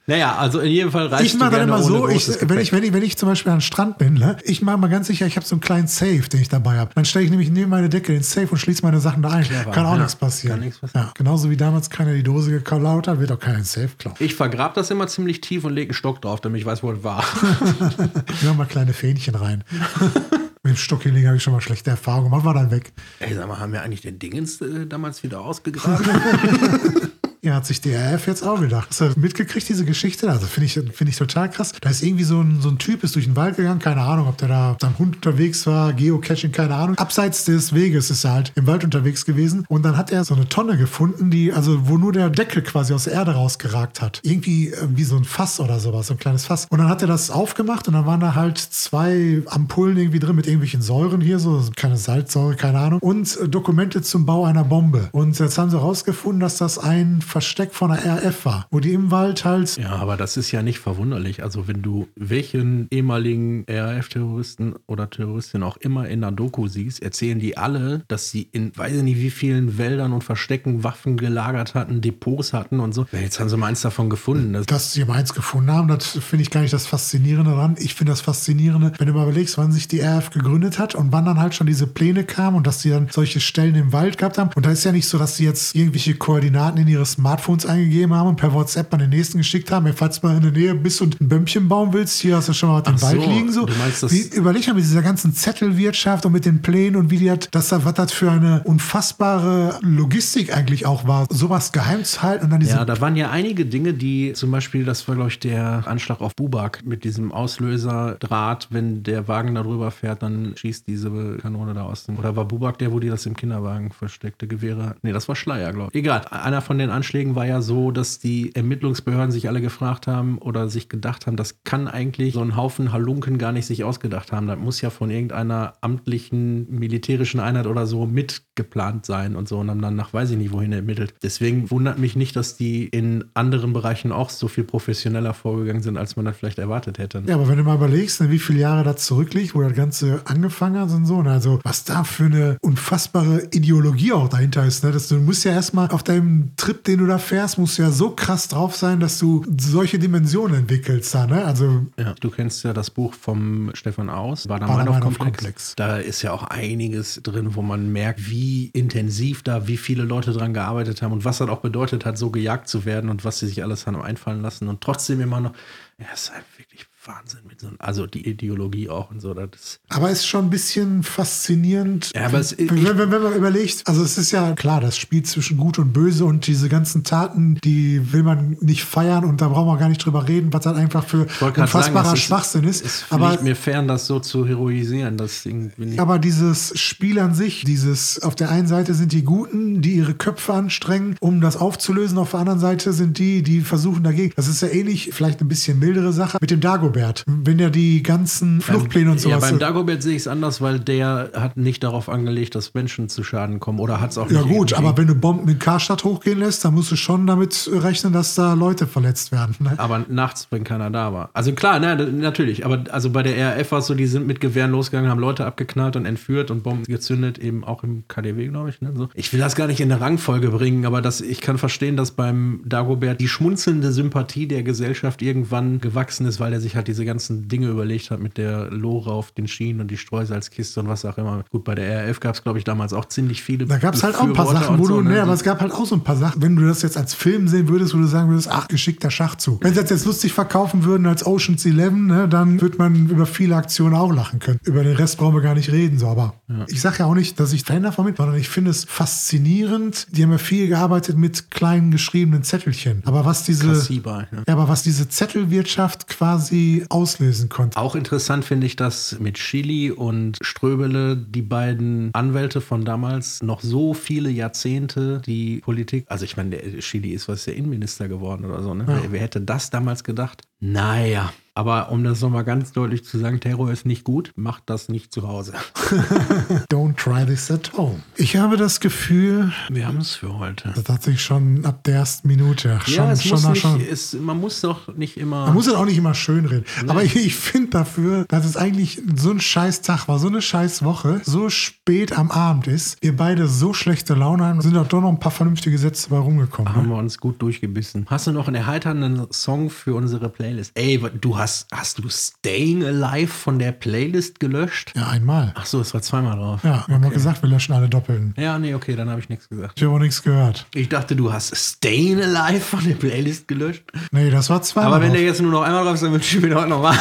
[SPEAKER 4] Naja, also in jedem Fall reist
[SPEAKER 5] Ich mache dann immer so, ich, wenn, ich, wenn, ich, wenn ich zum Beispiel an den Strand bin, ne, ich mache mal ganz sicher, ich habe so einen kleinen Safe, den ich dabei habe. Dann stelle ich nämlich neben meine Decke den Safe und schließe meine Sachen da ein. kann auch
[SPEAKER 4] ja.
[SPEAKER 5] nichts passieren.
[SPEAKER 4] Kann nichts passieren.
[SPEAKER 5] Ja, genauso wie damals keiner die Dose geklaut hat, wird auch keiner den Safe klauen.
[SPEAKER 4] Ich vergrab das immer ziemlich tief und lege einen Stock drauf, damit ich weiß, wo es war.
[SPEAKER 5] Wir haben mal kleine Fähnchen rein. Mit dem Stockhilling habe ich schon mal schlechte Erfahrungen gemacht, war dann weg.
[SPEAKER 4] Ey, sag mal, haben wir eigentlich den Dingens äh, damals wieder ausgegraben?
[SPEAKER 5] Ja, hat sich die RF jetzt auch gedacht. Hast du mitgekriegt, diese Geschichte? Also finde ich, finde ich total krass. Da ist irgendwie so ein, so ein Typ, ist durch den Wald gegangen, keine Ahnung, ob der da mit seinem Hund unterwegs war, Geocaching, keine Ahnung. Abseits des Weges ist er halt im Wald unterwegs gewesen. Und dann hat er so eine Tonne gefunden, die, also wo nur der Deckel quasi aus der Erde rausgeragt hat. Irgendwie äh, wie so ein Fass oder sowas, so ein kleines Fass. Und dann hat er das aufgemacht und dann waren da halt zwei Ampullen irgendwie drin mit irgendwelchen Säuren hier, so keine Salzsäure, keine Ahnung. Und äh, Dokumente zum Bau einer Bombe. Und jetzt haben sie rausgefunden, dass das ein Versteck von der RF war, wo die im Wald halt
[SPEAKER 4] ja, aber das ist ja nicht verwunderlich. Also wenn du welchen ehemaligen RAF-Terroristen oder Terroristin auch immer in der Doku siehst, erzählen die alle, dass sie in weiß ich nicht wie vielen Wäldern und Verstecken Waffen gelagert hatten, Depots hatten und so. Ja, Jetzt haben sie mal eins davon gefunden. Das
[SPEAKER 5] dass sie meins gefunden haben, das finde ich gar nicht das Faszinierende daran. Ich finde das Faszinierende, wenn du mal überlegst, wann sich die RF gegründet hat und wann dann halt schon diese Pläne kamen und dass sie dann solche Stellen im Wald gehabt haben. Und da ist ja nicht so, dass sie jetzt irgendwelche Koordinaten in ihre Smartphones eingegeben haben und per WhatsApp an den nächsten geschickt haben. Ja, falls du mal in der Nähe bist und ein Bäumchen bauen willst, hier hast du schon mal
[SPEAKER 4] Ach
[SPEAKER 5] Wald
[SPEAKER 4] so,
[SPEAKER 5] liegen. So.
[SPEAKER 4] du meinst das-
[SPEAKER 5] Wie, überleg mal mit dieser ganzen Zettelwirtschaft und mit den Plänen und wie die hat, dass da, was das für eine unfassbare Logistik eigentlich auch war, sowas geheim zu halten und dann diese
[SPEAKER 4] Ja, da waren ja einige Dinge, die zum Beispiel, das war glaube ich der Anschlag auf Bubak mit diesem Auslöserdraht, wenn der Wagen da drüber fährt, dann schießt diese Kanone da aus. Oder war Bubak der, wo die das im Kinderwagen versteckte Gewehre? Nee, das war Schleier, glaube ich. Egal. Einer von den Anschlägen war ja so, dass die Ermittlungsbehörden sich alle gefragt haben oder sich gedacht haben, das kann eigentlich so ein Haufen Halunken gar nicht sich ausgedacht haben. Das muss ja von irgendeiner amtlichen militärischen Einheit oder so mitgeplant sein und so und haben dann nach weiß ich nicht wohin ermittelt. Deswegen wundert mich nicht, dass die in anderen Bereichen auch so viel professioneller vorgegangen sind, als man das vielleicht erwartet hätte.
[SPEAKER 5] Ja, aber wenn du mal überlegst, ne, wie viele Jahre das zurückliegt, wo das Ganze angefangen hat und so, ne, also was da für eine unfassbare Ideologie auch dahinter ist. Ne? Das, du musst ja erstmal auf deinem Trip, den den du da fährst, musst du ja so krass drauf sein, dass du solche Dimensionen entwickelst da, ne? Also
[SPEAKER 4] Ja, du kennst ja das Buch vom Stefan Aus,
[SPEAKER 5] Bader-Meinhof-Komplex.
[SPEAKER 4] Bader-Meinhof-Komplex. Da ist ja auch einiges drin, wo man merkt, wie intensiv da, wie viele Leute dran gearbeitet haben und was das auch bedeutet hat, so gejagt zu werden und was sie sich alles haben einfallen lassen und trotzdem immer noch, ja, es ist halt wirklich Wahnsinn mit so, also die Ideologie auch und so. Das ist,
[SPEAKER 5] Aber ist schon ein bisschen faszinierend.
[SPEAKER 4] Ja, aber es-
[SPEAKER 5] wenn, wenn, wenn man überlegt, also es ist ja klar, das Spiel zwischen Gut und Böse und diese ganzen Taten, die will man nicht feiern und da brauchen wir gar nicht drüber reden, was das einfach für
[SPEAKER 4] ich
[SPEAKER 5] unfassbarer
[SPEAKER 4] sagen,
[SPEAKER 5] Schwachsinn ist.
[SPEAKER 4] Es
[SPEAKER 5] aber
[SPEAKER 4] mir fern, das so zu heroisieren. Das irgendwie.
[SPEAKER 5] Aber dieses Spiel an sich, dieses, auf der einen Seite sind die Guten, die ihre Köpfe anstrengen, um das aufzulösen. Auf der anderen Seite sind die, die versuchen dagegen. Das ist ja ähnlich, vielleicht ein bisschen mildere Sache mit dem Dagobert. Wenn ja die ganzen Fluchtpläne und
[SPEAKER 4] Ja,
[SPEAKER 5] sowas.
[SPEAKER 4] beim Dagobert sehe ich es anders, weil der hat nicht darauf angelegt, dass Menschen zu Schaden kommen oder hat es auch
[SPEAKER 5] ja
[SPEAKER 4] nicht.
[SPEAKER 5] gut,
[SPEAKER 4] irgendwie-
[SPEAKER 5] aber wenn du Bomben in Karstadt hochgehen lässt, dann musst du schon damit rechnen, dass da Leute verletzt werden. Ne?
[SPEAKER 4] Aber nachts, wenn keiner da war. Also klar, ne, natürlich. Aber also bei der RAF war es so, die sind mit Gewehren losgegangen, haben Leute abgeknallt und entführt und Bomben gezündet, eben auch im KDW, glaube ich. Ne, so. Ich will das gar nicht in eine Rangfolge bringen, aber das, ich kann verstehen, dass beim Dagobert die schmunzelnde Sympathie der Gesellschaft irgendwann gewachsen ist, weil er sich halt diese ganzen Dinge überlegt hat mit der Lore auf den Schienen und die Streusalzkiste und was auch immer. Gut, bei der RAF gab es, glaube ich, damals auch ziemlich viele.
[SPEAKER 5] Da gab es halt auch ein paar Sachen, wo
[SPEAKER 4] und
[SPEAKER 5] du,
[SPEAKER 4] so, ne, so.
[SPEAKER 5] aber es gab halt auch so ein paar Sachen, wenn du das jetzt als Film sehen würdest, wo du sagen würdest, ach, geschickter Schachzug. Wenn sie das jetzt lustig verkaufen würden als Ocean's Eleven, ne, dann würde man über viele Aktionen auch lachen können. Über den Rest brauchen wir gar nicht reden, so, aber ich sage ja auch nicht, dass ich Fan davon bin, sondern ich finde es faszinierend. Die haben ja viel gearbeitet mit kleinen geschriebenen Zettelchen. Aber was diese,
[SPEAKER 4] Kassiber, ne?
[SPEAKER 5] ja, aber was diese Zettelwirtschaft quasi auslösen konnte.
[SPEAKER 4] Auch interessant finde ich, dass mit Chili und Ströbele die beiden Anwälte von damals noch so viele Jahrzehnte die Politik, also ich meine, Chili ist was der Innenminister geworden oder so, ne? Wer, wer hätte das damals gedacht? Naja. Aber um das nochmal ganz deutlich zu sagen, Terror ist nicht gut, macht das nicht zu Hause.
[SPEAKER 5] Don't try this at home. Ich habe das Gefühl,
[SPEAKER 4] Wir haben es für heute.
[SPEAKER 5] das hat sich schon ab der ersten Minute schon,
[SPEAKER 4] ja, es
[SPEAKER 5] schon,
[SPEAKER 4] muss
[SPEAKER 5] schon,
[SPEAKER 4] nicht,
[SPEAKER 5] schon
[SPEAKER 4] es, man muss doch nicht immer.
[SPEAKER 5] Man muss ja auch nicht immer schön reden. Aber ich, ich finde dafür, dass es eigentlich so ein scheiß Tag war, so eine scheiß Woche, so spät am Abend ist, wir beide so schlechte Laune haben, sind doch doch noch ein paar vernünftige Sätze bei rumgekommen.
[SPEAKER 4] haben
[SPEAKER 5] Ne?
[SPEAKER 4] wir uns gut durchgebissen. Hast du noch einen erheiternden Song für unsere Playlist? Ey, du hast, hast du Staying Alive von der Playlist gelöscht?
[SPEAKER 5] Ja, einmal.
[SPEAKER 4] Ach so, es war zweimal drauf.
[SPEAKER 5] Ja, wir haben doch gesagt, wir löschen alle Doppelten.
[SPEAKER 4] Ja, nee, okay, dann habe ich nichts gesagt.
[SPEAKER 5] Ich habe auch nichts gehört.
[SPEAKER 4] Ich dachte, du hast Staying Alive von der Playlist gelöscht.
[SPEAKER 5] Nee, das war zweimal.
[SPEAKER 4] Aber wenn der
[SPEAKER 5] drauf.
[SPEAKER 4] jetzt nur noch einmal drauf ist, dann wünsche ich mir heute nochmal.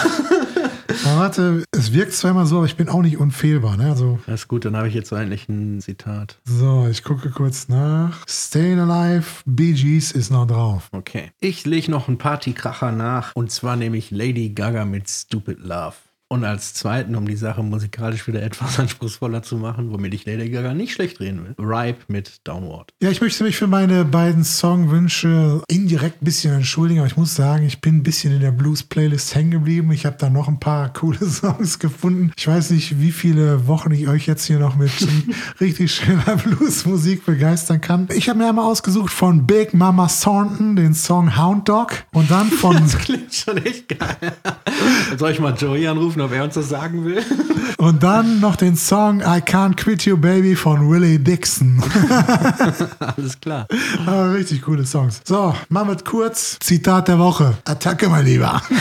[SPEAKER 5] Warte, es wirkt zweimal so, aber ich bin auch nicht unfehlbar. Ne? Also,
[SPEAKER 4] Das ist gut, dann habe ich jetzt eigentlich ein Zitat.
[SPEAKER 5] so, ich gucke kurz nach. Staying Alive, Bee Gees ist noch drauf.
[SPEAKER 4] Okay. Ich lege noch einen Partykracher nach. Und zwar nämlich Lady Gaga mit Stupid Love. Und als zweiten, um die Sache musikalisch wieder etwas anspruchsvoller zu machen, womit ich Lady Gaga nicht schlecht reden will, Ripe mit Downward.
[SPEAKER 5] Ja, ich möchte mich für meine beiden Songwünsche indirekt ein bisschen entschuldigen, aber ich muss sagen, ich bin ein bisschen in der Blues-Playlist hängen geblieben. Ich habe da noch ein paar coole Songs gefunden. Ich weiß nicht, wie viele Wochen ich euch jetzt hier noch mit richtig schöner Bluesmusik begeistern kann. Ich habe mir einmal ausgesucht von Big Mama Thornton den Song Hound Dog und dann von
[SPEAKER 4] Das klingt schon echt geil. Soll ich mal Joey anrufen, ob er uns das sagen will?
[SPEAKER 5] und dann noch den Song I Can't Quit You Baby von Willie Dixon.
[SPEAKER 4] Alles klar.
[SPEAKER 5] Ah, richtig coole Songs. So, machen wir kurz. Zitat der Woche. Attacke, mein Lieber.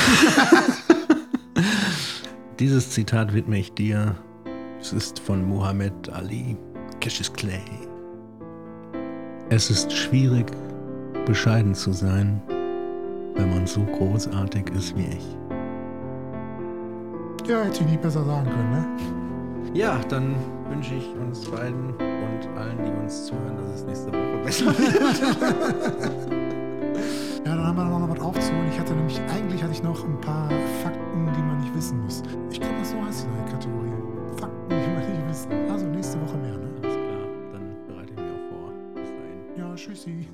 [SPEAKER 4] Dieses Zitat widme ich dir. Es ist von Muhammad Ali, Cassius Clay. Es ist schwierig, bescheiden zu sein, wenn man so großartig ist wie ich.
[SPEAKER 5] Ja, hätte ich nicht besser sagen können, ne?
[SPEAKER 4] Ja, dann wünsche ich uns beiden und allen, die uns zuhören, dass es nächste Woche besser wird.
[SPEAKER 5] Ja, dann haben wir noch was aufzuholen. Ich hatte nämlich, eigentlich hatte ich noch ein paar Fakten, die man nicht wissen muss. Ich glaube, das so heißt die neue Kategorie. Fakten, die man nicht wissen. Also nächste Woche mehr, ne?
[SPEAKER 4] Alles klar, dann bereite ich mich auch vor. Bis dahin.
[SPEAKER 5] Ja, tschüssi.